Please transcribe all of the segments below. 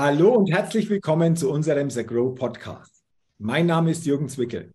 Hallo und herzlich willkommen zu unserem The Grow Podcast. Mein Name ist Jürgen Zwickel.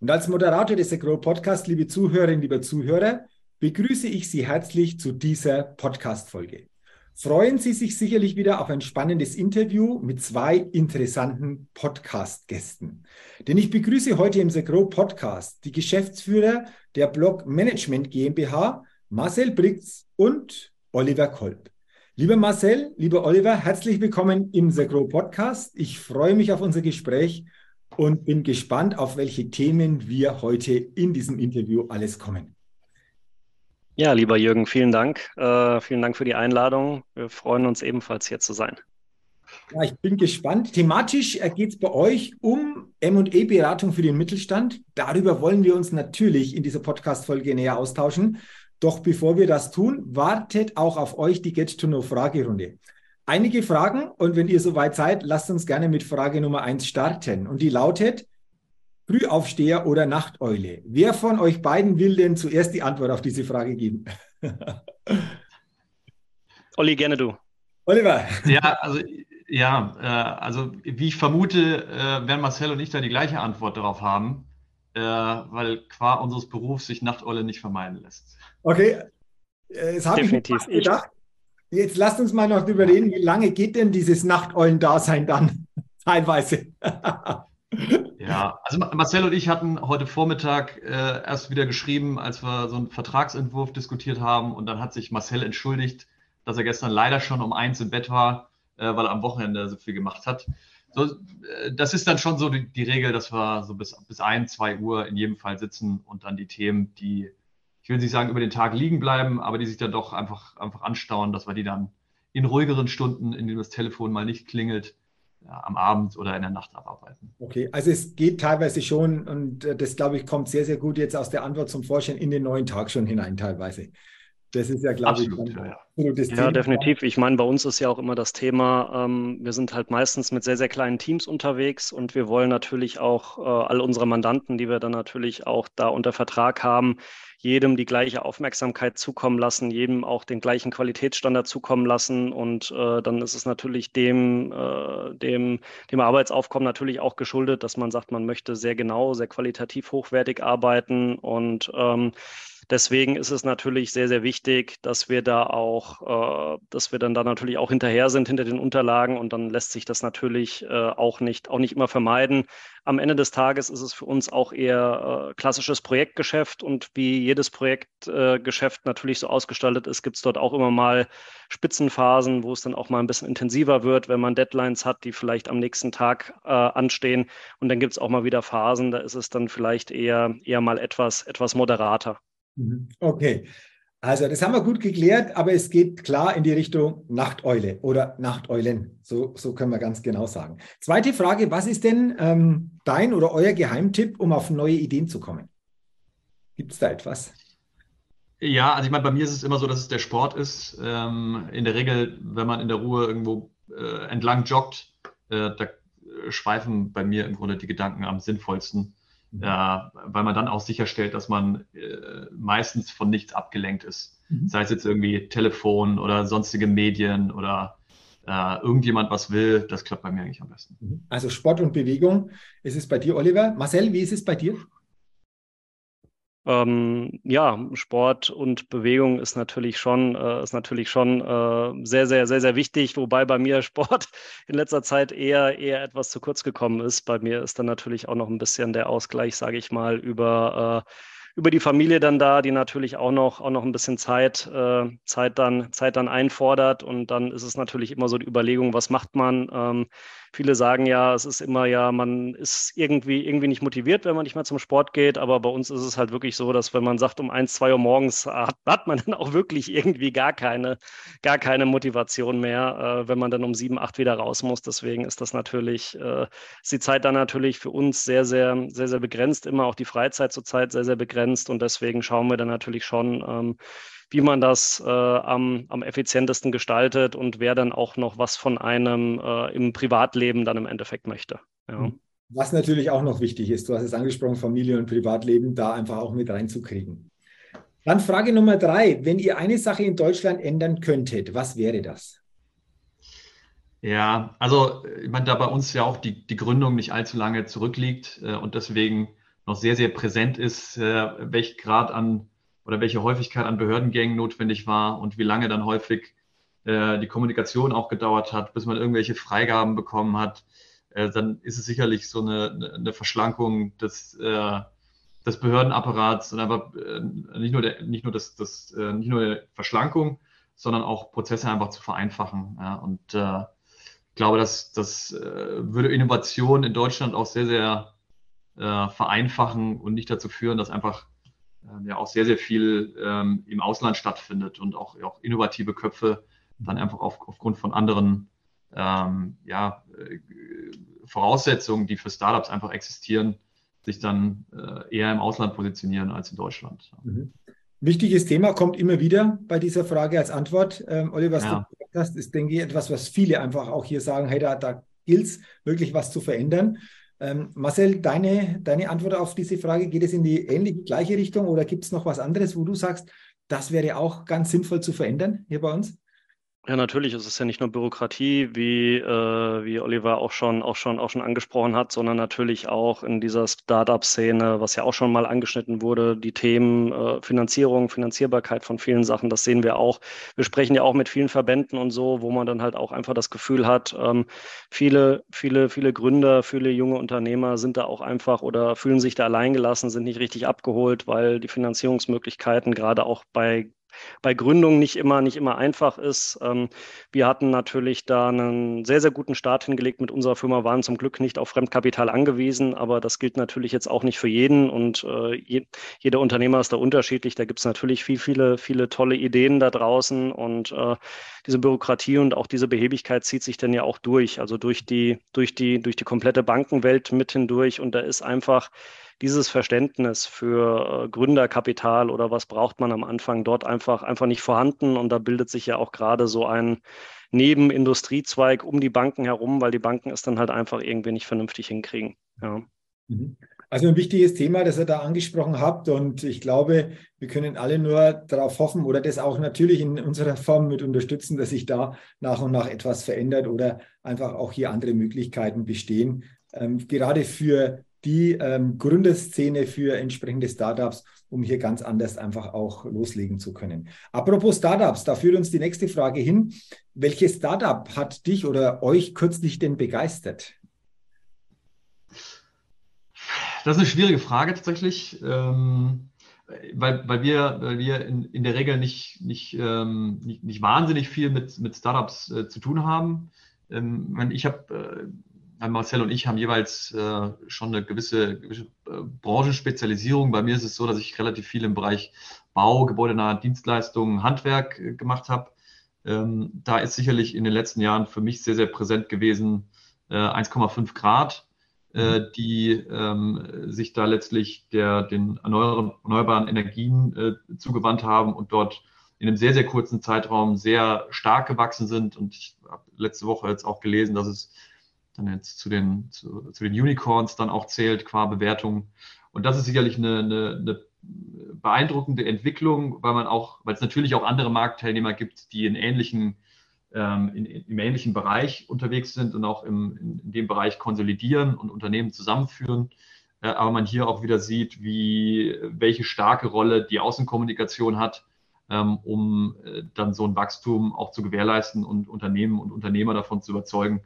Und als Moderator des The Grow Podcast, liebe Zuhörerinnen, lieber Zuhörer, begrüße ich Sie herzlich zu dieser Podcast-Folge. Freuen Sie sich sicherlich wieder auf ein spannendes Interview mit zwei interessanten Podcast-Gästen. Denn ich begrüße heute im The Grow Podcast die Geschäftsführer der Blog Management GmbH, Marcel Briggs und Oliver Kolb. Lieber Marcel, lieber Oliver, herzlich willkommen im The Grow Podcast. Ich freue mich auf unser Gespräch und bin gespannt, auf welche Themen wir heute in diesem Interview alles kommen. Ja, lieber Jürgen, vielen Dank. Äh, vielen Dank für die Einladung. Wir freuen uns ebenfalls hier zu sein. Ja, ich bin gespannt. Thematisch geht es bei euch um ME-Beratung für den Mittelstand. Darüber wollen wir uns natürlich in dieser Podcast-Folge näher austauschen. Doch bevor wir das tun, wartet auch auf euch die Get-to-Know-Fragerunde. Einige Fragen und wenn ihr soweit seid, lasst uns gerne mit Frage Nummer eins starten. Und die lautet, Frühaufsteher oder Nachteule? Wer von euch beiden will denn zuerst die Antwort auf diese Frage geben? Olli, gerne du. Oliver. Ja, also ja, äh, also wie ich vermute, äh, werden Marcel und ich da die gleiche Antwort darauf haben, äh, weil qua unseres Berufs sich Nachteule nicht vermeiden lässt. Okay, das habe ich mir gedacht. Jetzt lasst uns mal noch drüber reden, wie lange geht denn dieses Nachteulen-Dasein dann teilweise? ja, also Marcel und ich hatten heute Vormittag äh, erst wieder geschrieben, als wir so einen Vertragsentwurf diskutiert haben und dann hat sich Marcel entschuldigt, dass er gestern leider schon um eins im Bett war, äh, weil er am Wochenende so viel gemacht hat. So, äh, das ist dann schon so die, die Regel, dass wir so bis, bis ein, zwei Uhr in jedem Fall sitzen und dann die Themen, die ich will nicht sagen, über den Tag liegen bleiben, aber die sich dann doch einfach, einfach anstauen, dass wir die dann in ruhigeren Stunden, in denen das Telefon mal nicht klingelt, ja, am Abend oder in der Nacht abarbeiten. Okay, also es geht teilweise schon und äh, das, glaube ich, kommt sehr, sehr gut jetzt aus der Antwort zum Vorstellen in den neuen Tag schon hinein teilweise. Das ist ja, glaube ich, ja, ja. ja definitiv. Ich meine, bei uns ist ja auch immer das Thema, ähm, wir sind halt meistens mit sehr, sehr kleinen Teams unterwegs und wir wollen natürlich auch äh, all unsere Mandanten, die wir dann natürlich auch da unter Vertrag haben, jedem die gleiche Aufmerksamkeit zukommen lassen, jedem auch den gleichen Qualitätsstandard zukommen lassen. Und äh, dann ist es natürlich dem, äh, dem, dem Arbeitsaufkommen natürlich auch geschuldet, dass man sagt, man möchte sehr genau, sehr qualitativ hochwertig arbeiten und ähm, Deswegen ist es natürlich sehr, sehr wichtig, dass wir da auch, äh, dass wir dann da natürlich auch hinterher sind hinter den Unterlagen und dann lässt sich das natürlich äh, auch nicht, auch nicht immer vermeiden. Am Ende des Tages ist es für uns auch eher äh, klassisches Projektgeschäft und wie jedes Projektgeschäft natürlich so ausgestaltet ist, gibt es dort auch immer mal Spitzenphasen, wo es dann auch mal ein bisschen intensiver wird, wenn man Deadlines hat, die vielleicht am nächsten Tag äh, anstehen. Und dann gibt es auch mal wieder Phasen, da ist es dann vielleicht eher, eher mal etwas, etwas moderater. Mhm. Okay. Also, das haben wir gut geklärt, aber es geht klar in die Richtung Nachteule oder Nachteulen. So, so können wir ganz genau sagen. Zweite Frage: Was ist denn ähm, dein oder euer Geheimtipp, um auf neue Ideen zu kommen? Gibt es da etwas? Ja, also ich meine, bei mir ist es immer so, dass es der Sport ist. Ähm, in der Regel, wenn man in der Ruhe irgendwo äh, entlang joggt, äh, da schweifen bei mir im Grunde die Gedanken am sinnvollsten äh, weil man dann auch sicherstellt, dass man äh, meistens von nichts abgelenkt ist. Mhm. Sei es jetzt irgendwie Telefon oder sonstige Medien oder äh, irgendjemand was will, das klappt bei mir eigentlich am besten. Mhm. Also Sport und Bewegung ist es bei dir, Oliver. Marcel, wie ist es bei dir? Ähm, ja, Sport und Bewegung ist natürlich schon, äh, ist natürlich schon äh, sehr, sehr, sehr, sehr wichtig, wobei bei mir Sport in letzter Zeit eher, eher etwas zu kurz gekommen ist. Bei mir ist dann natürlich auch noch ein bisschen der Ausgleich, sage ich mal, über äh, über die Familie dann da, die natürlich auch noch, auch noch ein bisschen Zeit, äh, Zeit, dann, Zeit dann einfordert. Und dann ist es natürlich immer so die Überlegung, was macht man? Ähm, viele sagen ja, es ist immer ja, man ist irgendwie, irgendwie nicht motiviert, wenn man nicht mehr zum Sport geht. Aber bei uns ist es halt wirklich so, dass wenn man sagt, um eins, zwei Uhr morgens hat, hat man dann auch wirklich irgendwie gar keine, gar keine Motivation mehr, äh, wenn man dann um sieben, acht wieder raus muss. Deswegen ist das natürlich, äh, ist die Zeit dann natürlich für uns sehr, sehr, sehr, sehr begrenzt. Immer auch die Freizeit zurzeit sehr, sehr begrenzt begrenzt und deswegen schauen wir dann natürlich schon, ähm, wie man das äh, am, am effizientesten gestaltet und wer dann auch noch was von einem äh, im Privatleben dann im Endeffekt möchte. Ja. Mhm. Was natürlich auch noch wichtig ist, du hast es angesprochen, Familie und Privatleben da einfach auch mit reinzukriegen. Dann Frage Nummer drei. Wenn ihr eine Sache in Deutschland ändern könntet, was wäre das? Ja, also ich meine, da bei uns ja auch die, die Gründung nicht allzu lange zurückliegt äh, und deswegen noch sehr, sehr präsent ist, äh, welch Grad an oder welche Häufigkeit an Behördengängen notwendig war und wie lange dann häufig äh, die Kommunikation auch gedauert hat, bis man irgendwelche Freigaben bekommen hat, äh, dann ist es sicherlich so eine, eine Verschlankung des, äh, des Behördenapparats und aber äh, nicht nur, der, nicht nur, das, das, äh, nicht nur der Verschlankung, sondern auch Prozesse einfach zu vereinfachen. Ja, und äh, ich glaube, dass das würde Innovation in Deutschland auch sehr, sehr vereinfachen und nicht dazu führen, dass einfach ähm, ja auch sehr, sehr viel ähm, im Ausland stattfindet und auch, auch innovative Köpfe dann einfach auf, aufgrund von anderen ähm, ja, äh, Voraussetzungen, die für Startups einfach existieren, sich dann äh, eher im Ausland positionieren als in Deutschland. Mhm. Wichtiges Thema kommt immer wieder bei dieser Frage als Antwort. Ähm, Oliver, was ja. du gesagt hast, ist, denke ich, etwas, was viele einfach auch hier sagen, hey, da, da gilt es wirklich was zu verändern. Ähm, Marcel, deine, deine Antwort auf diese Frage, geht es in die ähnliche, gleiche Richtung oder gibt es noch was anderes, wo du sagst, das wäre auch ganz sinnvoll zu verändern hier bei uns? Ja, natürlich ist es ja nicht nur Bürokratie, wie, äh, wie Oliver auch schon, auch, schon, auch schon angesprochen hat, sondern natürlich auch in dieser Startup-Szene, was ja auch schon mal angeschnitten wurde, die Themen äh, Finanzierung, Finanzierbarkeit von vielen Sachen, das sehen wir auch. Wir sprechen ja auch mit vielen Verbänden und so, wo man dann halt auch einfach das Gefühl hat, ähm, viele, viele, viele Gründer, viele junge Unternehmer sind da auch einfach oder fühlen sich da alleingelassen, sind nicht richtig abgeholt, weil die Finanzierungsmöglichkeiten gerade auch bei bei Gründungen nicht immer, nicht immer einfach ist. Ähm, wir hatten natürlich da einen sehr, sehr guten Start hingelegt mit unserer Firma, waren zum Glück nicht auf Fremdkapital angewiesen, aber das gilt natürlich jetzt auch nicht für jeden und äh, jeder Unternehmer ist da unterschiedlich. Da gibt es natürlich viel, viele, viele tolle Ideen da draußen und äh, diese Bürokratie und auch diese Behebigkeit zieht sich dann ja auch durch, also durch die, durch die, durch die komplette Bankenwelt mit hindurch und da ist einfach dieses Verständnis für äh, Gründerkapital oder was braucht man am Anfang dort einfach, einfach nicht vorhanden. Und da bildet sich ja auch gerade so ein Nebenindustriezweig um die Banken herum, weil die Banken es dann halt einfach irgendwie nicht vernünftig hinkriegen. Ja. Mhm. Also ein wichtiges Thema, das ihr da angesprochen habt. Und ich glaube, wir können alle nur darauf hoffen oder das auch natürlich in unserer Form mit unterstützen, dass sich da nach und nach etwas verändert oder einfach auch hier andere Möglichkeiten bestehen. Ähm, gerade für die ähm, Gründerszene für entsprechende Startups, um hier ganz anders einfach auch loslegen zu können. Apropos Startups, da führt uns die nächste Frage hin. Welches Startup hat dich oder euch kürzlich denn begeistert? Das ist eine schwierige Frage tatsächlich, ähm, weil, weil wir, weil wir in, in der Regel nicht, nicht, ähm, nicht, nicht, wahnsinnig viel mit, mit Startups äh, zu tun haben. Ähm, ich habe äh, Marcel und ich haben jeweils äh, schon eine gewisse, gewisse äh, Branchenspezialisierung. Bei mir ist es so, dass ich relativ viel im Bereich Bau, gebäudenahe Dienstleistungen, Handwerk äh, gemacht habe. Ähm, da ist sicherlich in den letzten Jahren für mich sehr, sehr präsent gewesen 1,5 äh, Grad, äh, mhm. die ähm, sich da letztlich der, den erneuerbaren Energien äh, zugewandt haben und dort in einem sehr, sehr kurzen Zeitraum sehr stark gewachsen sind. Und ich habe letzte Woche jetzt auch gelesen, dass es dann jetzt zu den, zu, zu den Unicorns dann auch zählt qua Bewertung. Und das ist sicherlich eine, eine, eine beeindruckende Entwicklung, weil man auch, weil es natürlich auch andere Marktteilnehmer gibt, die in ähnlichen, ähm, in, im ähnlichen Bereich unterwegs sind und auch im, in, dem Bereich konsolidieren und Unternehmen zusammenführen. Äh, aber man hier auch wieder sieht, wie, welche starke Rolle die Außenkommunikation hat, ähm, um äh, dann so ein Wachstum auch zu gewährleisten und Unternehmen und Unternehmer davon zu überzeugen,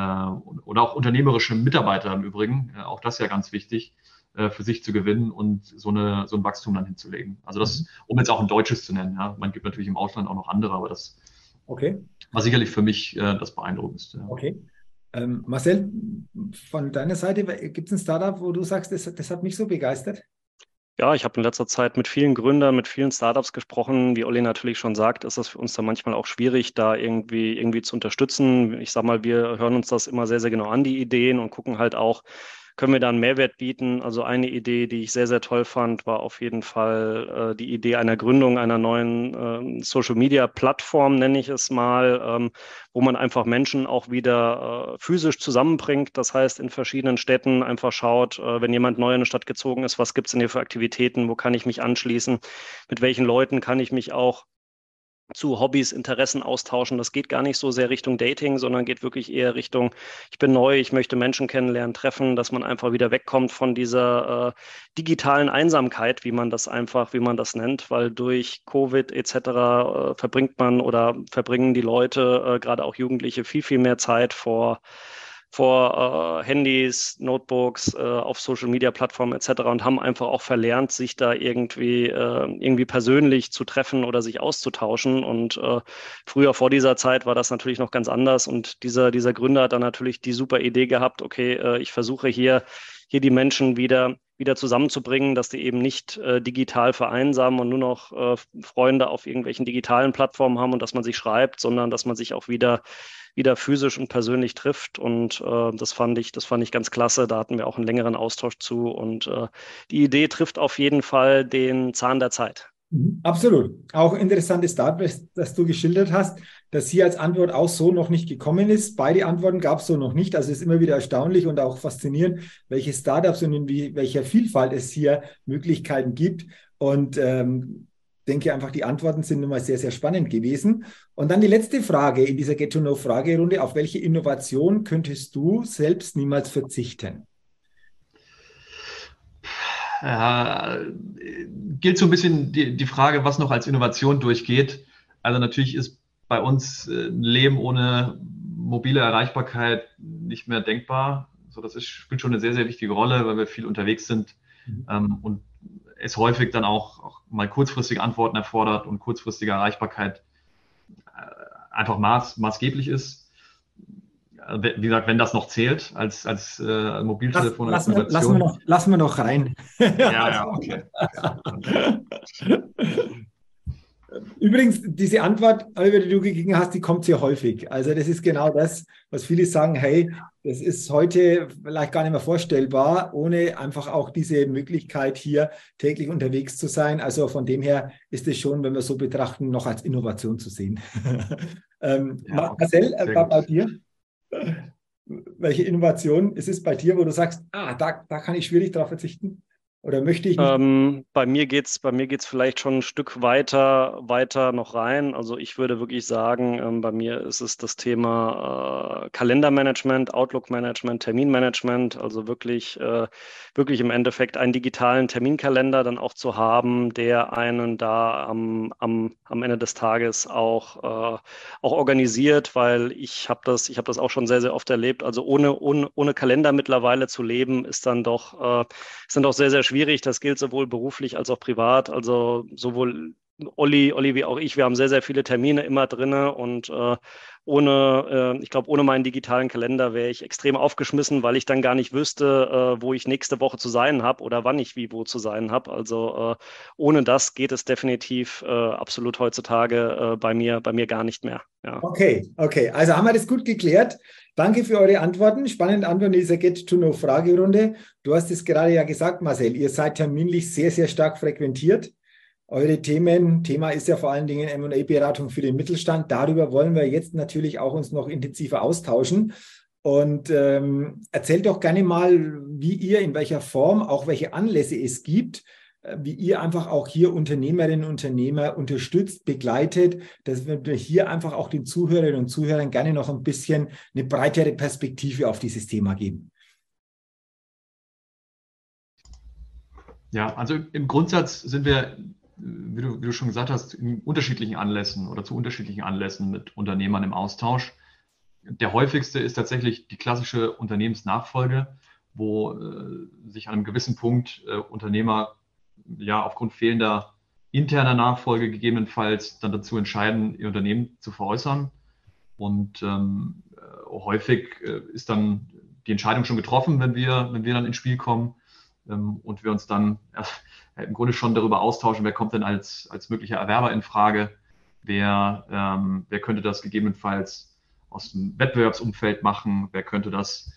oder auch unternehmerische Mitarbeiter im Übrigen, äh, auch das ja ganz wichtig, äh, für sich zu gewinnen und so, eine, so ein Wachstum dann hinzulegen. Also das, mhm. um jetzt auch ein deutsches zu nennen, ja. man gibt natürlich im Ausland auch noch andere, aber das okay. war sicherlich für mich äh, das Beeindruckendste. Ja. Okay. Ähm, Marcel, von deiner Seite gibt es ein Startup, wo du sagst, das, das hat mich so begeistert? Ja, ich habe in letzter Zeit mit vielen Gründern, mit vielen Startups gesprochen. Wie Olli natürlich schon sagt, ist das für uns dann manchmal auch schwierig, da irgendwie, irgendwie zu unterstützen. Ich sage mal, wir hören uns das immer sehr, sehr genau an, die Ideen und gucken halt auch, können wir da einen Mehrwert bieten. Also eine Idee, die ich sehr, sehr toll fand, war auf jeden Fall äh, die Idee einer Gründung einer neuen äh, Social-Media-Plattform, nenne ich es mal, ähm, wo man einfach Menschen auch wieder äh, physisch zusammenbringt. Das heißt, in verschiedenen Städten einfach schaut, äh, wenn jemand neu in eine Stadt gezogen ist, was gibt es denn hier für Aktivitäten, wo kann ich mich anschließen, mit welchen Leuten kann ich mich auch zu Hobbys, Interessen austauschen. Das geht gar nicht so sehr Richtung Dating, sondern geht wirklich eher Richtung, ich bin neu, ich möchte Menschen kennenlernen, treffen, dass man einfach wieder wegkommt von dieser äh, digitalen Einsamkeit, wie man das einfach, wie man das nennt, weil durch Covid etc. Äh, verbringt man oder verbringen die Leute, äh, gerade auch Jugendliche, viel, viel mehr Zeit vor vor äh, Handys, Notebooks, äh, auf Social Media Plattformen etc. und haben einfach auch verlernt, sich da irgendwie, äh, irgendwie persönlich zu treffen oder sich auszutauschen. Und äh, früher vor dieser Zeit war das natürlich noch ganz anders. Und dieser, dieser Gründer hat dann natürlich die super Idee gehabt, okay, äh, ich versuche hier, hier die Menschen wieder wieder zusammenzubringen, dass die eben nicht äh, digital vereinsamen und nur noch äh, Freunde auf irgendwelchen digitalen Plattformen haben und dass man sich schreibt, sondern dass man sich auch wieder wieder physisch und persönlich trifft. Und äh, das fand ich, das fand ich ganz klasse. Da hatten wir auch einen längeren Austausch zu. Und äh, die Idee trifft auf jeden Fall den Zahn der Zeit. Mhm. Absolut. Auch interessantes Start, das du geschildert hast, dass hier als Antwort auch so noch nicht gekommen ist. Beide Antworten gab es so noch nicht. Also es ist immer wieder erstaunlich und auch faszinierend, welche Startups und in wie, welcher Vielfalt es hier Möglichkeiten gibt. Und ähm, denke einfach, die Antworten sind nun mal sehr, sehr spannend gewesen. Und dann die letzte Frage in dieser Get-to-Know-Fragerunde. Auf welche Innovation könntest du selbst niemals verzichten? Ja, gilt so ein bisschen die, die Frage, was noch als Innovation durchgeht. Also natürlich ist bei uns äh, ein Leben ohne mobile Erreichbarkeit nicht mehr denkbar. So, das ist, spielt schon eine sehr, sehr wichtige Rolle, weil wir viel unterwegs sind mhm. ähm, und es häufig dann auch, auch, mal kurzfristige Antworten erfordert und kurzfristige Erreichbarkeit äh, einfach maß, maßgeblich ist. Äh, wie gesagt, wenn das noch zählt als, als äh, Mobiltelefon. Lass, lassen, wir, lassen, wir noch, lassen wir noch rein. ja, ja, okay. Übrigens, diese Antwort, die du gegeben hast, die kommt sehr häufig. Also das ist genau das, was viele sagen, hey, das ist heute vielleicht gar nicht mehr vorstellbar, ohne einfach auch diese Möglichkeit hier täglich unterwegs zu sein. Also von dem her ist es schon, wenn wir so betrachten, noch als Innovation zu sehen. ähm, ja, Marcel, äh, bei dir? Welche Innovation ist es bei dir, wo du sagst, ah, da, da kann ich schwierig darauf verzichten? Oder möchte ich nicht? Ähm, bei mir geht es geht's vielleicht schon ein Stück weiter, weiter noch rein. Also ich würde wirklich sagen, ähm, bei mir ist es das Thema äh, Kalendermanagement, Outlook-Management, Terminmanagement, also wirklich, äh, wirklich im Endeffekt einen digitalen Terminkalender dann auch zu haben, der einen da am, am, am Ende des Tages auch, äh, auch organisiert, weil ich habe das, ich das auch schon sehr, sehr oft erlebt. Also ohne, ohne, ohne Kalender mittlerweile zu leben, ist dann doch, äh, ist dann doch sehr, sehr schwierig schwierig. Das gilt sowohl beruflich als auch privat. Also sowohl Olli, Olli wie auch ich, wir haben sehr, sehr viele Termine immer drin und äh, ohne, äh, ich glaube, ohne meinen digitalen Kalender wäre ich extrem aufgeschmissen, weil ich dann gar nicht wüsste, äh, wo ich nächste Woche zu sein habe oder wann ich wie wo zu sein habe. Also äh, ohne das geht es definitiv äh, absolut heutzutage äh, bei mir, bei mir gar nicht mehr. Ja. Okay, okay. Also haben wir das gut geklärt. Danke für eure Antworten. Spannende Antworten in dieser Get-to-Know-Fragerunde. Du hast es gerade ja gesagt, Marcel, ihr seid terminlich sehr, sehr stark frequentiert. Eure Themen, Thema ist ja vor allen Dingen M&A-Beratung für den Mittelstand. Darüber wollen wir jetzt natürlich auch uns noch intensiver austauschen. Und ähm, erzählt doch gerne mal, wie ihr, in welcher Form, auch welche Anlässe es gibt, wie ihr einfach auch hier Unternehmerinnen und Unternehmer unterstützt, begleitet, dass wir hier einfach auch den Zuhörerinnen und Zuhörern gerne noch ein bisschen eine breitere Perspektive auf dieses Thema geben. Ja, also im Grundsatz sind wir, wie du, wie du schon gesagt hast, in unterschiedlichen Anlässen oder zu unterschiedlichen Anlässen mit Unternehmern im Austausch. Der häufigste ist tatsächlich die klassische Unternehmensnachfolge, wo äh, sich an einem gewissen Punkt äh, Unternehmer ja aufgrund fehlender interner Nachfolge gegebenenfalls dann dazu entscheiden, ihr Unternehmen zu veräußern. Und ähm, äh, häufig äh, ist dann die Entscheidung schon getroffen, wenn wir, wenn wir dann ins Spiel kommen ähm, und wir uns dann äh, im Grunde schon darüber austauschen, wer kommt denn als, als möglicher Erwerber in Frage, wer, ähm, wer könnte das gegebenenfalls aus dem Wettbewerbsumfeld machen, wer könnte das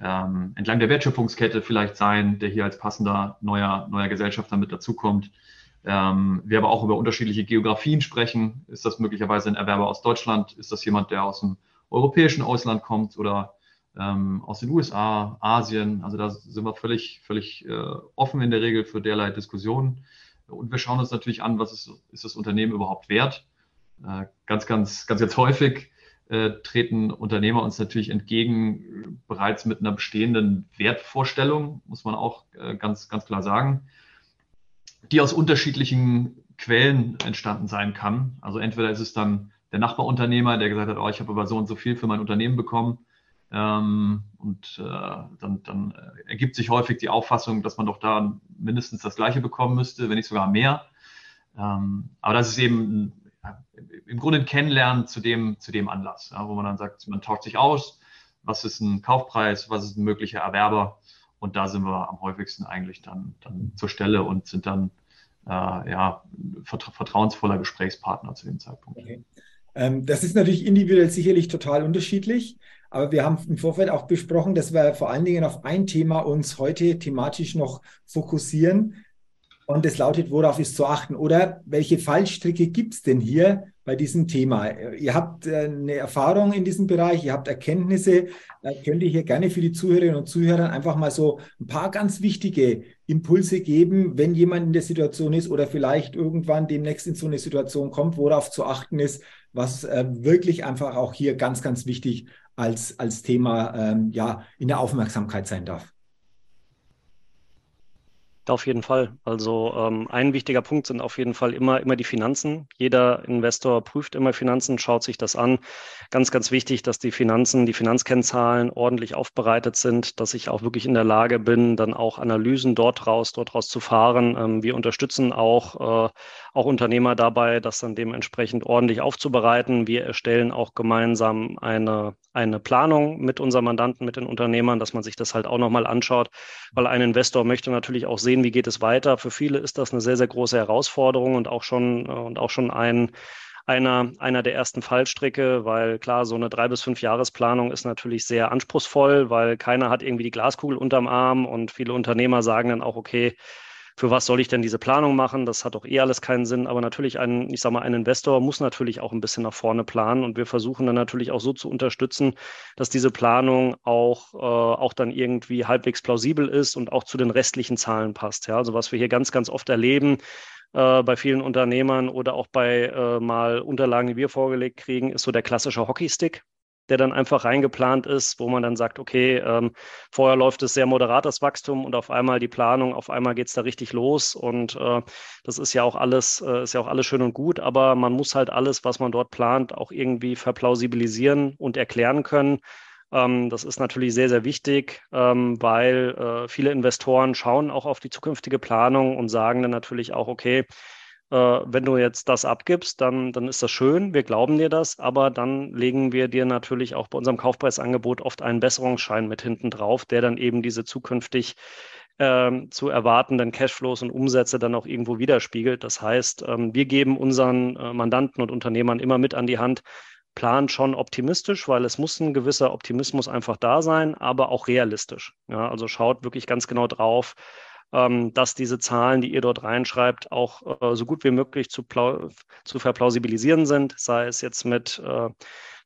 ähm, entlang der Wertschöpfungskette vielleicht sein, der hier als passender neuer, neuer Gesellschafter mit dazukommt. Ähm, wir aber auch über unterschiedliche Geografien sprechen. Ist das möglicherweise ein Erwerber aus Deutschland? Ist das jemand, der aus dem europäischen Ausland kommt oder ähm, aus den USA, Asien? Also da sind wir völlig, völlig äh, offen in der Regel für derlei Diskussionen. Und wir schauen uns natürlich an, was ist, ist das Unternehmen überhaupt wert? Äh, ganz, ganz, ganz, ganz häufig äh, treten Unternehmer uns natürlich entgegen, bereits mit einer bestehenden Wertvorstellung, muss man auch äh, ganz, ganz klar sagen, die aus unterschiedlichen Quellen entstanden sein kann. Also entweder ist es dann der Nachbarunternehmer, der gesagt hat, oh, ich habe aber so und so viel für mein Unternehmen bekommen. Ähm, und äh, dann, dann ergibt sich häufig die Auffassung, dass man doch da mindestens das Gleiche bekommen müsste, wenn nicht sogar mehr. Ähm, aber das ist eben im Grunde ein Kennenlernen zu dem, zu dem Anlass, ja, wo man dann sagt, man tauscht sich aus, was ist ein Kaufpreis, was ist ein möglicher Erwerber. Und da sind wir am häufigsten eigentlich dann, dann zur Stelle und sind dann äh, ja, vertrauensvoller Gesprächspartner zu dem Zeitpunkt. Okay. Ähm, das ist natürlich individuell sicherlich total unterschiedlich, aber wir haben im Vorfeld auch besprochen, dass wir vor allen Dingen auf ein Thema uns heute thematisch noch fokussieren. Und das lautet, worauf ist zu achten? Oder welche Fallstricke gibt es denn hier bei diesem Thema? Ihr habt äh, eine Erfahrung in diesem Bereich, ihr habt Erkenntnisse. Könnt ihr hier gerne für die Zuhörerinnen und Zuhörer einfach mal so ein paar ganz wichtige Impulse geben, wenn jemand in der Situation ist oder vielleicht irgendwann demnächst in so eine Situation kommt, worauf zu achten ist, was äh, wirklich einfach auch hier ganz, ganz wichtig als, als Thema ähm, ja, in der Aufmerksamkeit sein darf. Auf jeden Fall. Also ähm, ein wichtiger Punkt sind auf jeden Fall immer, immer die Finanzen. Jeder Investor prüft immer Finanzen, schaut sich das an. Ganz, ganz wichtig, dass die Finanzen, die Finanzkennzahlen ordentlich aufbereitet sind, dass ich auch wirklich in der Lage bin, dann auch Analysen dort raus, dort raus zu fahren. Ähm, wir unterstützen auch, äh, auch Unternehmer dabei, das dann dementsprechend ordentlich aufzubereiten. Wir erstellen auch gemeinsam eine, eine Planung mit unseren Mandanten, mit den Unternehmern, dass man sich das halt auch nochmal anschaut, weil ein Investor möchte natürlich auch sehen, wie geht es weiter. Für viele ist das eine sehr, sehr große Herausforderung und auch schon, und auch schon ein, einer, einer der ersten Fallstricke, weil klar, so eine drei bis fünf Jahresplanung ist natürlich sehr anspruchsvoll, weil keiner hat irgendwie die Glaskugel unterm Arm und viele Unternehmer sagen dann auch, okay, für was soll ich denn diese Planung machen? Das hat doch eh alles keinen Sinn. Aber natürlich ein, ich sag mal, ein Investor muss natürlich auch ein bisschen nach vorne planen und wir versuchen dann natürlich auch so zu unterstützen, dass diese Planung auch, äh, auch dann irgendwie halbwegs plausibel ist und auch zu den restlichen Zahlen passt. Ja, also was wir hier ganz, ganz oft erleben, äh, bei vielen Unternehmern oder auch bei äh, mal Unterlagen, die wir vorgelegt kriegen, ist so der klassische Hockeystick der dann einfach reingeplant ist, wo man dann sagt, okay, ähm, vorher läuft es sehr moderat, das Wachstum und auf einmal die Planung, auf einmal geht es da richtig los und äh, das ist ja auch alles, äh, ist ja auch alles schön und gut, aber man muss halt alles, was man dort plant, auch irgendwie verplausibilisieren und erklären können. Ähm, das ist natürlich sehr, sehr wichtig, ähm, weil äh, viele Investoren schauen auch auf die zukünftige Planung und sagen dann natürlich auch, okay, äh, wenn du jetzt das abgibst, dann, dann ist das schön, wir glauben dir das, aber dann legen wir dir natürlich auch bei unserem Kaufpreisangebot oft einen Besserungsschein mit hinten drauf, der dann eben diese zukünftig ähm, zu erwartenden Cashflows und Umsätze dann auch irgendwo widerspiegelt. Das heißt, ähm, wir geben unseren äh, Mandanten und Unternehmern immer mit an die Hand, plant schon optimistisch, weil es muss ein gewisser Optimismus einfach da sein, aber auch realistisch. Ja, also schaut wirklich ganz genau drauf, dass diese Zahlen, die ihr dort reinschreibt, auch äh, so gut wie möglich zu, zu verplausibilisieren sind, sei es jetzt mit äh,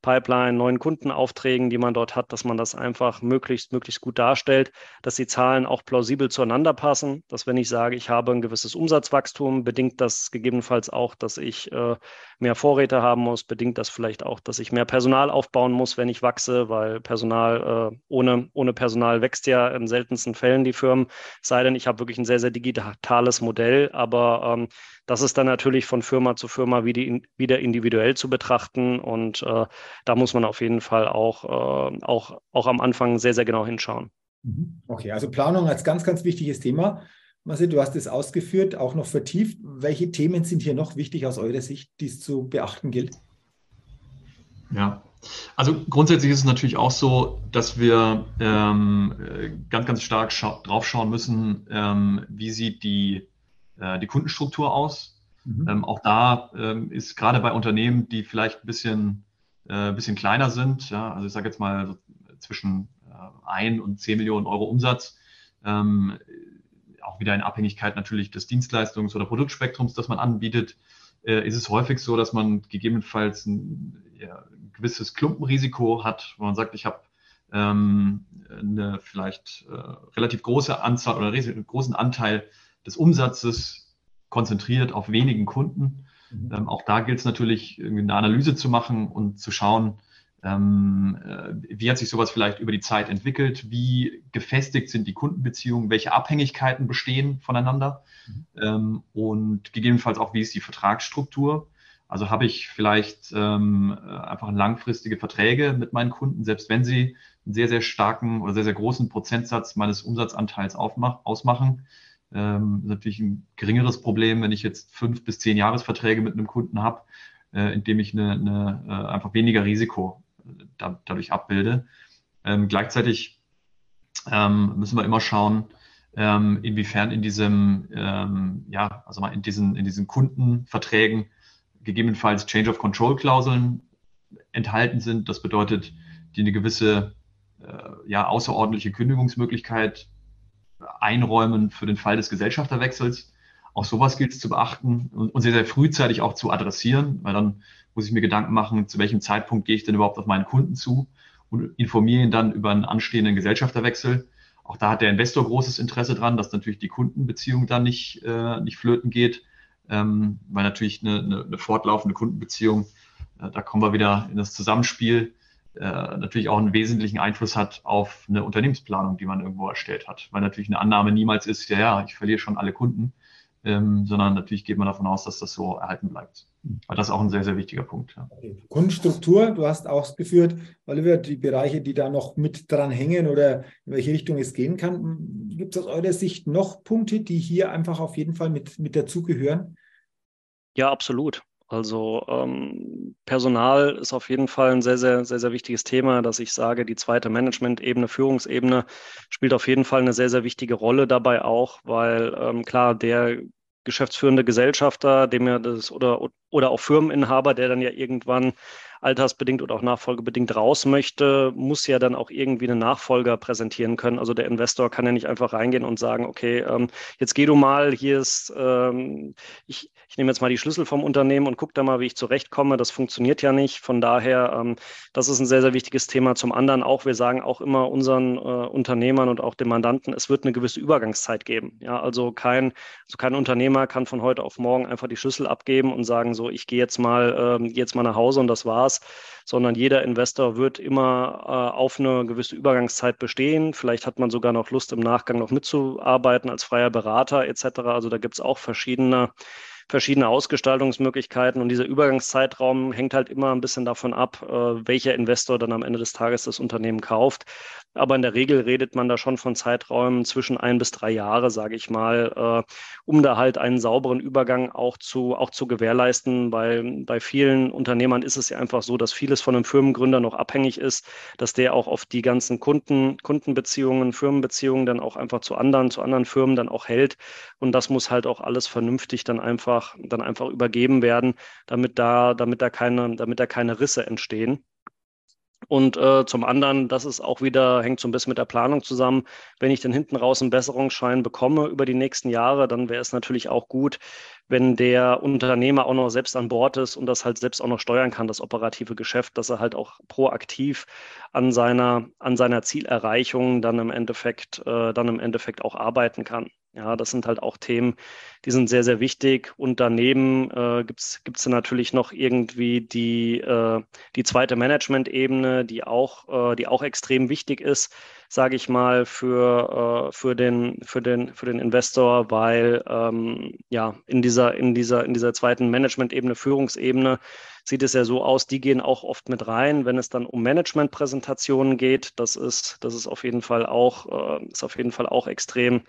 Pipeline, neuen Kundenaufträgen, die man dort hat, dass man das einfach möglichst, möglichst gut darstellt, dass die Zahlen auch plausibel zueinander passen, dass wenn ich sage, ich habe ein gewisses Umsatzwachstum, bedingt das gegebenenfalls auch, dass ich äh, mehr Vorräte haben muss, bedingt das vielleicht auch, dass ich mehr Personal aufbauen muss, wenn ich wachse, weil Personal, äh, ohne, ohne Personal wächst ja in seltensten Fällen die Firmen, sei denn, ich habe wirklich ein sehr, sehr digitales Modell, aber ähm, das ist dann natürlich von Firma zu Firma wieder, wieder individuell zu betrachten und äh, da muss man auf jeden Fall auch, äh, auch, auch am Anfang sehr, sehr genau hinschauen. Mhm. Okay, also Planung als ganz, ganz wichtiges Thema. Marcel, du hast es ausgeführt, auch noch vertieft. Welche Themen sind hier noch wichtig aus eurer Sicht, die es zu beachten gilt? Ja, also grundsätzlich ist es natürlich auch so, dass wir ähm, ganz, ganz stark drauf schauen müssen, ähm, wie sieht die äh, die Kundenstruktur aus. Mhm. Ähm, auch da ähm, ist gerade bei Unternehmen, die vielleicht ein bisschen, äh, bisschen kleiner sind, ja, also ich sage jetzt mal so zwischen äh, 1 und 10 Millionen Euro Umsatz, ähm, auch wieder in Abhängigkeit natürlich des Dienstleistungs- oder Produktspektrums, das man anbietet, äh, ist es häufig so, dass man gegebenenfalls ein, ja, ein gewisses Klumpenrisiko hat, wo man sagt, ich habe ähm, eine vielleicht äh, relativ große Anzahl oder einen großen Anteil des Umsatzes konzentriert auf wenigen Kunden. Mhm. Ähm, auch da gilt es natürlich, eine Analyse zu machen und zu schauen, ähm, äh, wie hat sich sowas vielleicht über die Zeit entwickelt? Wie gefestigt sind die Kundenbeziehungen? Welche Abhängigkeiten bestehen voneinander? Mhm. Ähm, und gegebenenfalls auch, wie ist die Vertragsstruktur? Also habe ich vielleicht ähm, äh, einfach langfristige Verträge mit meinen Kunden, selbst wenn sie einen sehr, sehr starken oder sehr, sehr großen Prozentsatz meines Umsatzanteils aufmach, ausmachen. Ähm, natürlich ein geringeres Problem, wenn ich jetzt fünf bis zehn Jahresverträge mit einem Kunden habe, äh, indem ich eine, eine, äh, einfach weniger Risiko da, dadurch abbilde. Ähm, gleichzeitig ähm, müssen wir immer schauen, ähm, inwiefern in diesem, ähm, ja, also mal in diesen, in diesen Kundenverträgen gegebenenfalls Change of Control Klauseln enthalten sind. Das bedeutet, die eine gewisse äh, ja, außerordentliche Kündigungsmöglichkeit einräumen für den Fall des Gesellschafterwechsels. Auch sowas gilt es zu beachten und, sehr, sehr frühzeitig auch zu adressieren, weil dann muss ich mir Gedanken machen, zu welchem Zeitpunkt gehe ich denn überhaupt auf meinen Kunden zu und informiere ihn dann über einen anstehenden Gesellschafterwechsel. Auch da hat der Investor großes Interesse dran, dass natürlich die Kundenbeziehung dann nicht, äh, nicht flöten geht, ähm, weil natürlich eine, eine, eine fortlaufende Kundenbeziehung, äh, da kommen wir wieder in das Zusammenspiel, äh, natürlich auch einen wesentlichen Einfluss hat auf eine Unternehmensplanung, die man irgendwo erstellt hat. Weil natürlich eine Annahme niemals ist, ja, ja, ich verliere schon alle Kunden, ähm, sondern natürlich geht man davon aus, dass das so erhalten bleibt. Weil das ist auch ein sehr, sehr wichtiger Punkt. Ja. Okay. Kundenstruktur, du hast ausgeführt, Oliver, die Bereiche, die da noch mit dran hängen oder in welche Richtung es gehen kann. Gibt es aus eurer Sicht noch Punkte, die hier einfach auf jeden Fall mit, mit dazugehören? Ja, absolut. Also ähm, Personal ist auf jeden Fall ein sehr, sehr, sehr, sehr wichtiges Thema, dass ich sage, die zweite Management-Ebene, Führungsebene spielt auf jeden Fall eine sehr, sehr wichtige Rolle dabei auch, weil ähm, klar, der geschäftsführende Gesellschafter, dem ja das oder, oder auch Firmeninhaber, der dann ja irgendwann altersbedingt oder auch nachfolgebedingt raus möchte, muss ja dann auch irgendwie einen Nachfolger präsentieren können. Also der Investor kann ja nicht einfach reingehen und sagen, okay, ähm, jetzt geh du mal, hier ist, ähm, ich, ich nehme jetzt mal die Schlüssel vom Unternehmen und gucke da mal, wie ich zurechtkomme. Das funktioniert ja nicht. Von daher, ähm, das ist ein sehr, sehr wichtiges Thema. Zum anderen auch, wir sagen auch immer unseren äh, Unternehmern und auch den Mandanten, es wird eine gewisse Übergangszeit geben. Ja, also kein, also kein Unternehmer kann von heute auf morgen einfach die Schlüssel abgeben und sagen, so, ich gehe jetzt mal, ähm, gehe jetzt mal nach Hause und das war's, sondern jeder Investor wird immer äh, auf eine gewisse Übergangszeit bestehen. Vielleicht hat man sogar noch Lust, im Nachgang noch mitzuarbeiten als freier Berater etc. Also da gibt es auch verschiedene verschiedene Ausgestaltungsmöglichkeiten und dieser Übergangszeitraum hängt halt immer ein bisschen davon ab, äh, welcher Investor dann am Ende des Tages das Unternehmen kauft. Aber in der Regel redet man da schon von Zeiträumen zwischen ein bis drei Jahre, sage ich mal, äh, um da halt einen sauberen Übergang auch zu, auch zu gewährleisten. Bei, bei vielen Unternehmern ist es ja einfach so, dass vieles von einem Firmengründer noch abhängig ist, dass der auch auf die ganzen Kunden, Kundenbeziehungen, Firmenbeziehungen dann auch einfach zu anderen, zu anderen Firmen dann auch hält. Und das muss halt auch alles vernünftig dann einfach, dann einfach übergeben werden, damit da, damit da keine, damit da keine Risse entstehen. Und äh, zum anderen, das ist auch wieder, hängt so ein bisschen mit der Planung zusammen. Wenn ich dann hinten raus einen Besserungsschein bekomme über die nächsten Jahre, dann wäre es natürlich auch gut, wenn der Unternehmer auch noch selbst an Bord ist und das halt selbst auch noch steuern kann, das operative Geschäft, dass er halt auch proaktiv an seiner, an seiner Zielerreichung dann im Endeffekt, äh, dann im Endeffekt auch arbeiten kann. Ja, das sind halt auch Themen, die sind sehr, sehr wichtig. Und daneben äh, gibt es natürlich noch irgendwie die, äh, die zweite Management-Ebene, die, auch, äh, die auch extrem wichtig ist, sage ich mal, für, äh, für, den, für, den, für den Investor, weil ähm, ja in dieser, in, dieser, in dieser zweiten Management-Ebene, Führungsebene, sieht es ja so aus, die gehen auch oft mit rein, wenn es dann um Management-Präsentationen geht. Das ist, das ist auf jeden Fall auch, äh, ist auf jeden Fall auch extrem,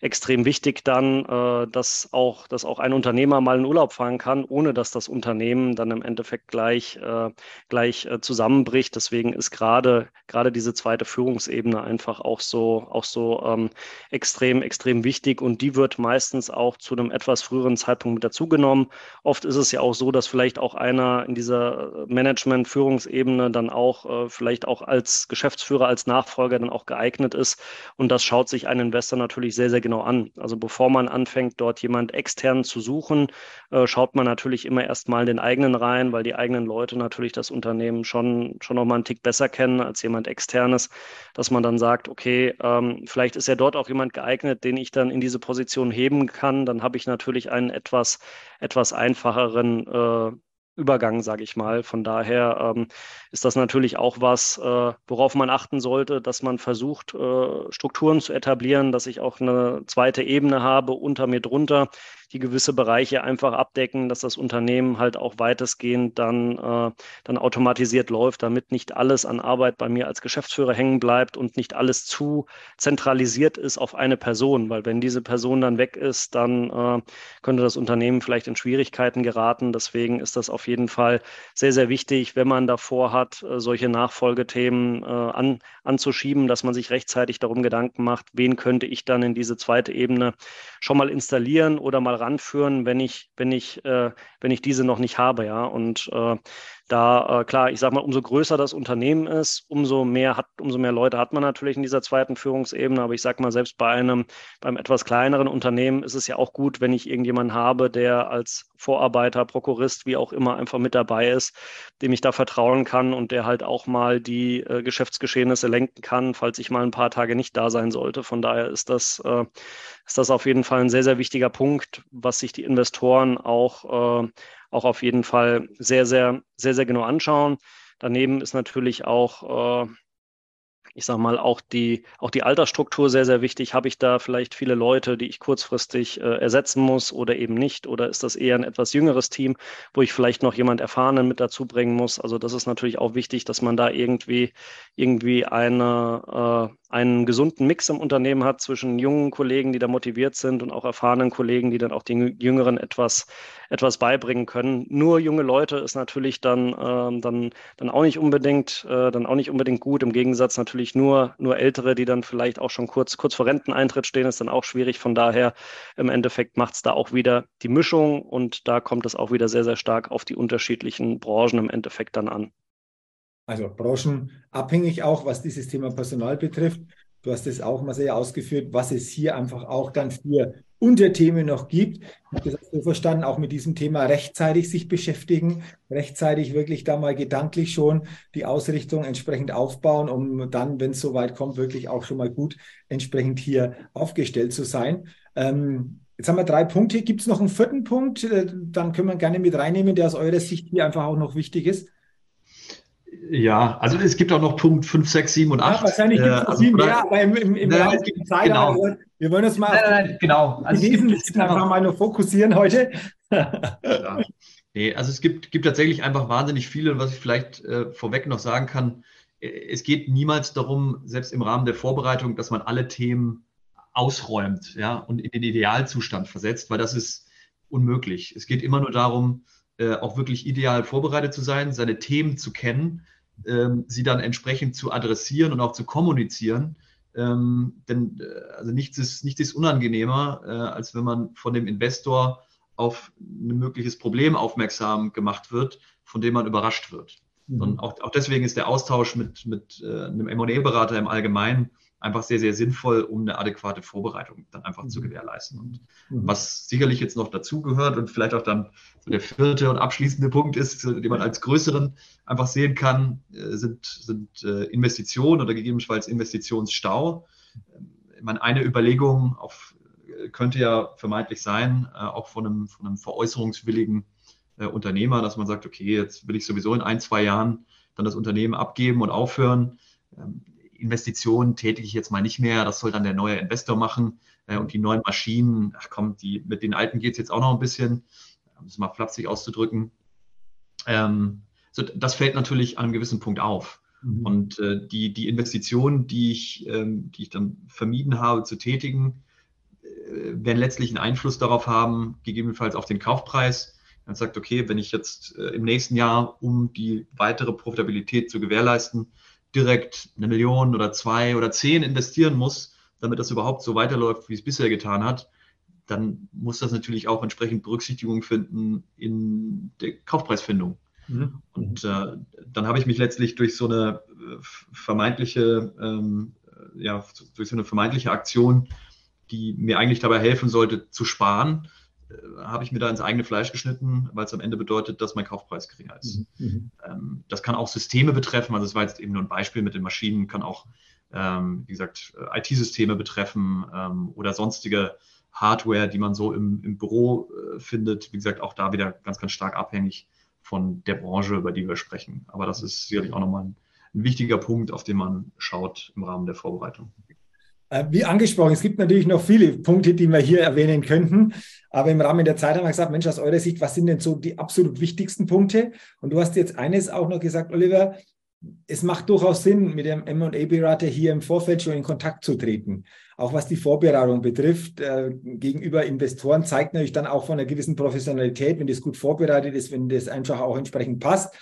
extrem wichtig dann, äh, dass auch, dass auch ein Unternehmer mal in Urlaub fahren kann, ohne dass das Unternehmen dann im Endeffekt gleich, äh, gleich äh, zusammenbricht. Deswegen ist gerade, gerade diese zweite Führungsebene einfach auch so, auch so ähm, extrem, extrem wichtig und die wird meistens auch zu einem etwas früheren Zeitpunkt mit dazugenommen. Oft ist es ja auch so, dass vielleicht auch einer in dieser Management-Führungsebene dann auch äh, vielleicht auch als Geschäftsführer, als Nachfolger dann auch geeignet ist. Und das schaut sich ein Investor natürlich sehr, sehr genau an. Also bevor man anfängt, dort jemand extern zu suchen, äh, schaut man natürlich immer erstmal den eigenen rein, weil die eigenen Leute natürlich das Unternehmen schon, schon noch mal einen Tick besser kennen als jemand externes, dass man dann sagt, okay, ähm, vielleicht ist ja dort auch jemand geeignet, den ich dann in diese Position heben kann. Dann habe ich natürlich einen etwas, etwas einfacheren äh, Übergang, sage ich mal. Von daher ähm, ist das natürlich auch was, äh, worauf man achten sollte, dass man versucht, äh, Strukturen zu etablieren, dass ich auch eine zweite Ebene habe unter mir drunter, die gewisse Bereiche einfach abdecken, dass das Unternehmen halt auch weitestgehend dann, äh, dann automatisiert läuft, damit nicht alles an Arbeit bei mir als Geschäftsführer hängen bleibt und nicht alles zu zentralisiert ist auf eine Person, weil wenn diese Person dann weg ist, dann äh, könnte das Unternehmen vielleicht in Schwierigkeiten geraten. Deswegen ist das auf jeden Fall sehr, sehr wichtig, wenn man davor hat, äh, solche Nachfolgethemen äh, an, anzuschieben, dass man sich rechtzeitig darum Gedanken macht, wen könnte ich dann in diese zweite Ebene schon mal installieren oder mal ranführen, wenn ich, wenn ich, äh, wenn ich diese noch nicht habe, ja. Und da, äh, klar, ich sage mal, umso größer das Unternehmen ist, umso mehr hat, umso mehr Leute hat man natürlich in dieser zweiten Führungsebene. Aber ich sage mal, selbst bei einem, beim etwas kleineren Unternehmen ist es ja auch gut, wenn ich irgendjemanden habe, der als Vorarbeiter, Prokurist, wie auch immer, einfach mit dabei ist, dem ich da vertrauen kann und der halt auch mal die äh, Geschäftsgeschehnisse lenken kann, falls ich mal ein paar Tage nicht da sein sollte. Von daher ist das, äh, ist das auf jeden Fall ein sehr, sehr wichtiger Punkt, was sich die Investoren auch, äh, auch auf jeden Fall sehr, sehr, sehr, sehr genau anschauen. Daneben ist natürlich auch äh, ich sage mal, auch die, auch die Altersstruktur sehr, sehr wichtig. Habe ich da vielleicht viele Leute, die ich kurzfristig äh, ersetzen muss oder eben nicht? Oder ist das eher ein etwas jüngeres Team, wo ich vielleicht noch jemand Erfahrenen mit dazu bringen muss? Also das ist natürlich auch wichtig, dass man da irgendwie, irgendwie eine, äh, einen gesunden Mix im Unternehmen hat zwischen jungen Kollegen, die da motiviert sind und auch erfahrenen Kollegen, die dann auch den Jüngeren etwas, etwas beibringen können. Nur junge Leute ist natürlich dann, äh, dann, dann auch nicht unbedingt, äh, dann auch nicht unbedingt gut. Im Gegensatz natürlich nur, nur Ältere, die dann vielleicht auch schon kurz, kurz vor Renteneintritt stehen, ist dann auch schwierig. Von daher im Endeffekt macht es da auch wieder die Mischung und da kommt es auch wieder sehr, sehr stark auf die unterschiedlichen Branchen im Endeffekt dann an also branchenabhängig auch, was dieses Thema Personal betrifft. Du hast es auch mal sehr ausgeführt, was es hier einfach auch dann für Unterthemen noch gibt. Ich habe das so verstanden, auch mit diesem Thema rechtzeitig sich beschäftigen, rechtzeitig wirklich da mal gedanklich schon die Ausrichtung entsprechend aufbauen, um dann, wenn es soweit kommt, wirklich auch schon mal gut entsprechend hier aufgestellt zu sein. Ähm, jetzt haben wir drei Punkte. Gibt es noch einen vierten Punkt? Äh, dann können wir gerne mit reinnehmen, der aus eurer Sicht hier einfach auch noch wichtig ist. Ja, also es gibt auch noch Punkt 5, 6, 7 und 8. Ja, wahrscheinlich gibt es äh, also viel mehr, aber im, im, im nein, es gibt, Zeit, genau. Wir wollen uns mal nein, nein, nein, genau. also die Wesentlichen einfach mal nur fokussieren heute. ja. Nee, also es gibt, gibt tatsächlich einfach wahnsinnig viele, was ich vielleicht äh, vorweg noch sagen kann. Äh, es geht niemals darum, selbst im Rahmen der Vorbereitung, dass man alle Themen ausräumt ja, und in den Idealzustand versetzt, weil das ist unmöglich. Es geht immer nur darum, äh, auch wirklich ideal vorbereitet zu sein, seine Themen zu kennen, ähm, sie dann entsprechend zu adressieren und auch zu kommunizieren. Ähm, denn äh, also nichts ist, nichts ist unangenehmer, äh, als wenn man von dem Investor auf ein mögliches Problem aufmerksam gemacht wird, von dem man überrascht wird. Mhm. Und auch, auch deswegen ist der Austausch mit, mit äh, einem M&A-Berater im Allgemeinen einfach sehr, sehr sinnvoll, um eine adäquate Vorbereitung dann einfach mhm. zu gewährleisten. Und mhm. was sicherlich jetzt noch dazugehört und vielleicht auch dann so der vierte und abschließende Punkt ist, den man als größeren einfach sehen kann, äh, sind, sind äh, Investitionen oder gegebenenfalls Investitionsstau. Ähm, ich meine, eine Überlegung auf, äh, könnte ja vermeintlich sein, auch von einem, von einem veräußerungswilligen Unternehmer, dass man sagt, okay, jetzt will ich sowieso in ein, zwei Jahren dann das Unternehmen abgeben und aufhören. Investitionen tätige ich jetzt mal nicht mehr, das soll dann der neue Investor machen. Äh, und die neuen Maschinen, ach komm, die, mit den alten geht es jetzt auch noch ein bisschen, um es mal flapsig auszudrücken. Ähm, so, das fällt natürlich an einem gewissen Punkt auf. Mhm. Und äh, die, die Investitionen, die ich, ähm, die ich dann vermieden habe zu tätigen, äh, werden letztlich einen Einfluss darauf haben, gegebenenfalls auf den Kaufpreis. Man sagt, okay, wenn ich jetzt äh, im nächsten Jahr, um die weitere Profitabilität zu gewährleisten, direkt eine Million oder zwei oder zehn investieren muss, damit das überhaupt so weiterläuft, wie es bisher getan hat, dann muss das natürlich auch entsprechend Berücksichtigung finden in der Kaufpreisfindung. Mhm. Und äh, dann habe ich mich letztlich durch so eine äh, vermeintliche, ähm, ja, durch so eine vermeintliche Aktion, die mir eigentlich dabei helfen sollte, zu sparen, habe ich mir da ins eigene Fleisch geschnitten, weil es am Ende bedeutet, dass mein Kaufpreis geringer ist. Mhm. mhm. Ähm, das kann auch Systeme betreffen, also es war jetzt eben nur ein Beispiel mit den Maschinen, kann auch, ähm, wie gesagt, äh, IT-Systeme betreffen ähm, oder sonstige Hardware, die man so im, im Büro äh, findet. Wie gesagt, auch da wieder ganz, ganz stark abhängig von der Branche, über die wir sprechen. Aber das ist sicherlich auch nochmal ein, ein wichtiger Punkt, auf den man schaut im Rahmen der Vorbereitung. Äh, wie angesprochen, es gibt natürlich noch viele Punkte, die wir hier erwähnen könnten. Aber im Rahmen der Zeit haben wir gesagt, Mensch, aus eurer Sicht, was sind denn so die absolut wichtigsten Punkte? Und du hast jetzt eines auch noch gesagt, Oliver, es macht durchaus Sinn, mit dem M&A-Berater hier im Vorfeld schon in Kontakt zu treten. Auch was die Vorberatung betrifft, äh, gegenüber Investoren zeigt natürlich dann auch von einer gewissen Professionalität, wenn das gut vorbereitet ist, wenn das einfach auch entsprechend passt.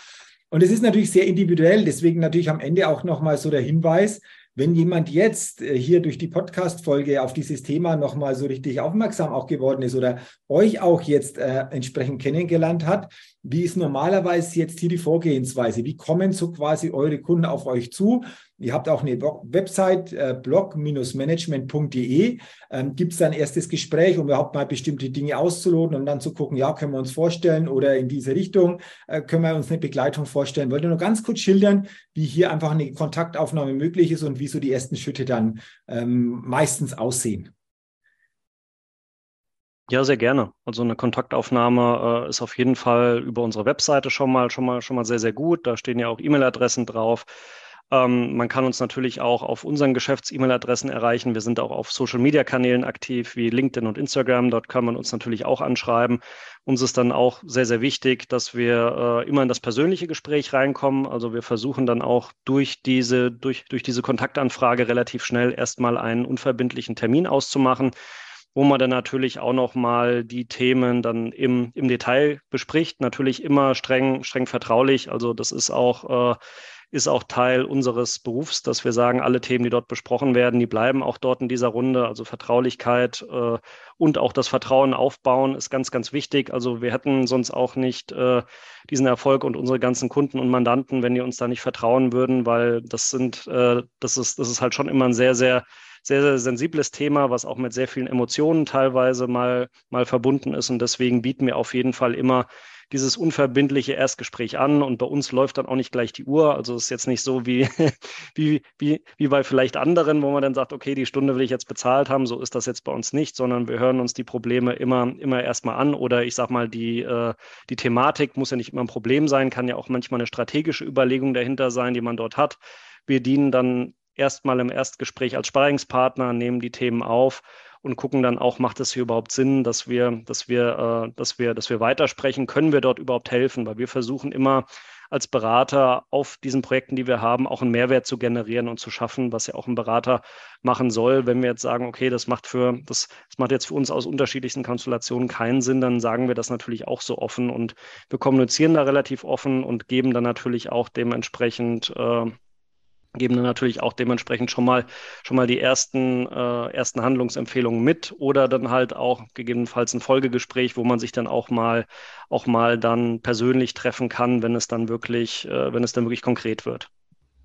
Und es ist natürlich sehr individuell, deswegen natürlich am Ende auch nochmal so der Hinweis, wenn jemand jetzt äh, hier durch die Podcast-Folge auf dieses Thema nochmal so richtig aufmerksam auch geworden ist oder euch auch jetzt äh, entsprechend kennengelernt hat, wie ist normalerweise jetzt hier die Vorgehensweise? Wie kommen so quasi eure Kunden auf euch zu? Ihr habt auch eine Website, äh, blog-management.de. Ähm, Gibt es da ein erstes Gespräch, um überhaupt mal bestimmte Dinge auszuloten und dann zu gucken, ja, können wir uns vorstellen oder in diese Richtung äh, können wir uns eine Begleitung vorstellen. Wollt ihr nur ganz kurz schildern, wie hier einfach eine Kontaktaufnahme möglich ist und wie so die ersten Schritte dann ähm, meistens aussehen? Ja, sehr gerne. Also eine Kontaktaufnahme äh, ist auf jeden Fall über unsere Webseite schon mal, schon mal, schon mal sehr, sehr gut. Da stehen ja auch E-Mail-Adressen drauf. Ähm, man kann uns natürlich auch auf unseren Geschäfts-E-Mail-Adressen erreichen. Wir sind auch auf Social-Media-Kanälen aktiv wie LinkedIn und Instagram. Dort kann man uns natürlich auch anschreiben. Uns ist dann auch sehr, sehr wichtig, dass wir äh, immer in das persönliche Gespräch reinkommen. Also wir versuchen dann auch durch diese, durch, durch diese Kontaktanfrage relativ schnell erstmal einen unverbindlichen Termin auszumachen wo man dann natürlich auch noch mal die Themen dann im, im Detail bespricht. Natürlich immer streng, streng vertraulich. Also das ist auch, äh, ist auch Teil unseres Berufs, dass wir sagen, alle Themen, die dort besprochen werden, die bleiben auch dort in dieser Runde. Also Vertraulichkeit äh, und auch das Vertrauen aufbauen ist ganz, ganz wichtig. Also wir hätten sonst auch nicht äh, diesen Erfolg und unsere ganzen Kunden und Mandanten, wenn die uns da nicht vertrauen würden, weil das sind, äh, das ist, das ist halt schon immer ein sehr, sehr sehr, sehr sensibles Thema, was auch mit sehr vielen Emotionen teilweise mal, mal verbunden ist. Und deswegen bieten wir auf jeden Fall immer dieses unverbindliche Erstgespräch an und bei uns läuft dann auch nicht gleich die Uhr. Also es ist jetzt nicht so wie, wie, wie, wie bei vielleicht anderen, wo man dann sagt, okay, die Stunde will ich jetzt bezahlt haben, so ist das jetzt bei uns nicht, sondern wir hören uns die Probleme immer, immer erstmal an oder ich sag mal, die, äh, die Thematik muss ja nicht immer ein Problem sein, kann ja auch manchmal eine strategische Überlegung dahinter sein, die man dort hat. Wir dienen dann erstmal im Erstgespräch als Sparingspartner, nehmen die Themen auf und gucken dann auch, macht es hier überhaupt Sinn, dass wir, dass wir, äh, dass wir, dass wir weitersprechen, können wir dort überhaupt helfen, weil wir versuchen immer als Berater auf diesen Projekten, die wir haben, auch einen Mehrwert zu generieren und zu schaffen, was ja auch ein Berater machen soll. Wenn wir jetzt sagen, okay, das macht für, das, das macht jetzt für uns aus unterschiedlichsten Konstellationen keinen Sinn, dann sagen wir das natürlich auch so offen und wir kommunizieren da relativ offen und geben dann natürlich auch dementsprechend äh, geben dann natürlich auch dementsprechend schon mal schon mal die ersten äh, ersten Handlungsempfehlungen mit oder dann halt auch gegebenenfalls ein Folgegespräch, wo man sich dann auch mal auch mal dann persönlich treffen kann, wenn es dann wirklich äh, wenn es dann wirklich konkret wird.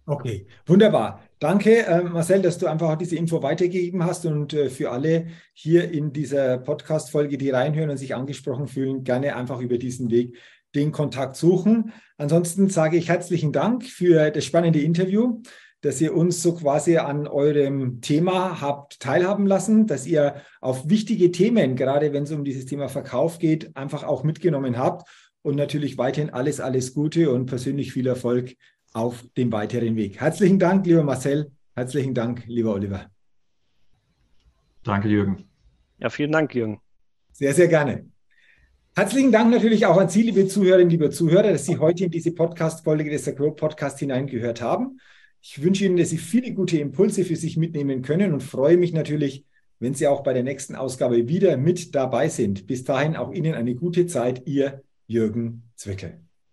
Okay, wunderbar. Danke, äh, Marcel, dass du einfach diese Info weitergegeben hast und äh, für alle hier in dieser Podcast-Folge, die reinhören und sich angesprochen fühlen, gerne einfach über diesen Weg den Kontakt suchen. Ansonsten sage ich herzlichen Dank für das spannende Interview, dass ihr uns so quasi an eurem Thema habt teilhaben lassen, dass ihr auf wichtige Themen, gerade wenn es um dieses Thema Verkauf geht, einfach auch mitgenommen habt und natürlich weiterhin alles, alles Gute und persönlich viel Erfolg auf dem weiteren Weg. Herzlichen Dank, lieber Marcel. Herzlichen Dank, lieber Oliver. Danke, Jürgen. Ja, vielen Dank, Jürgen. Sehr, sehr gerne. Herzlichen Dank natürlich auch an Sie, liebe Zuhörerinnen, liebe Zuhörer, dass Sie heute in diese Podcast-Folge des Agro Podcast hineingehört haben. Ich wünsche Ihnen, dass Sie viele gute Impulse für sich mitnehmen können und freue mich natürlich, wenn Sie auch bei der nächsten Ausgabe wieder mit dabei sind. Bis dahin auch Ihnen eine gute Zeit, Ihr Jürgen Zwickel.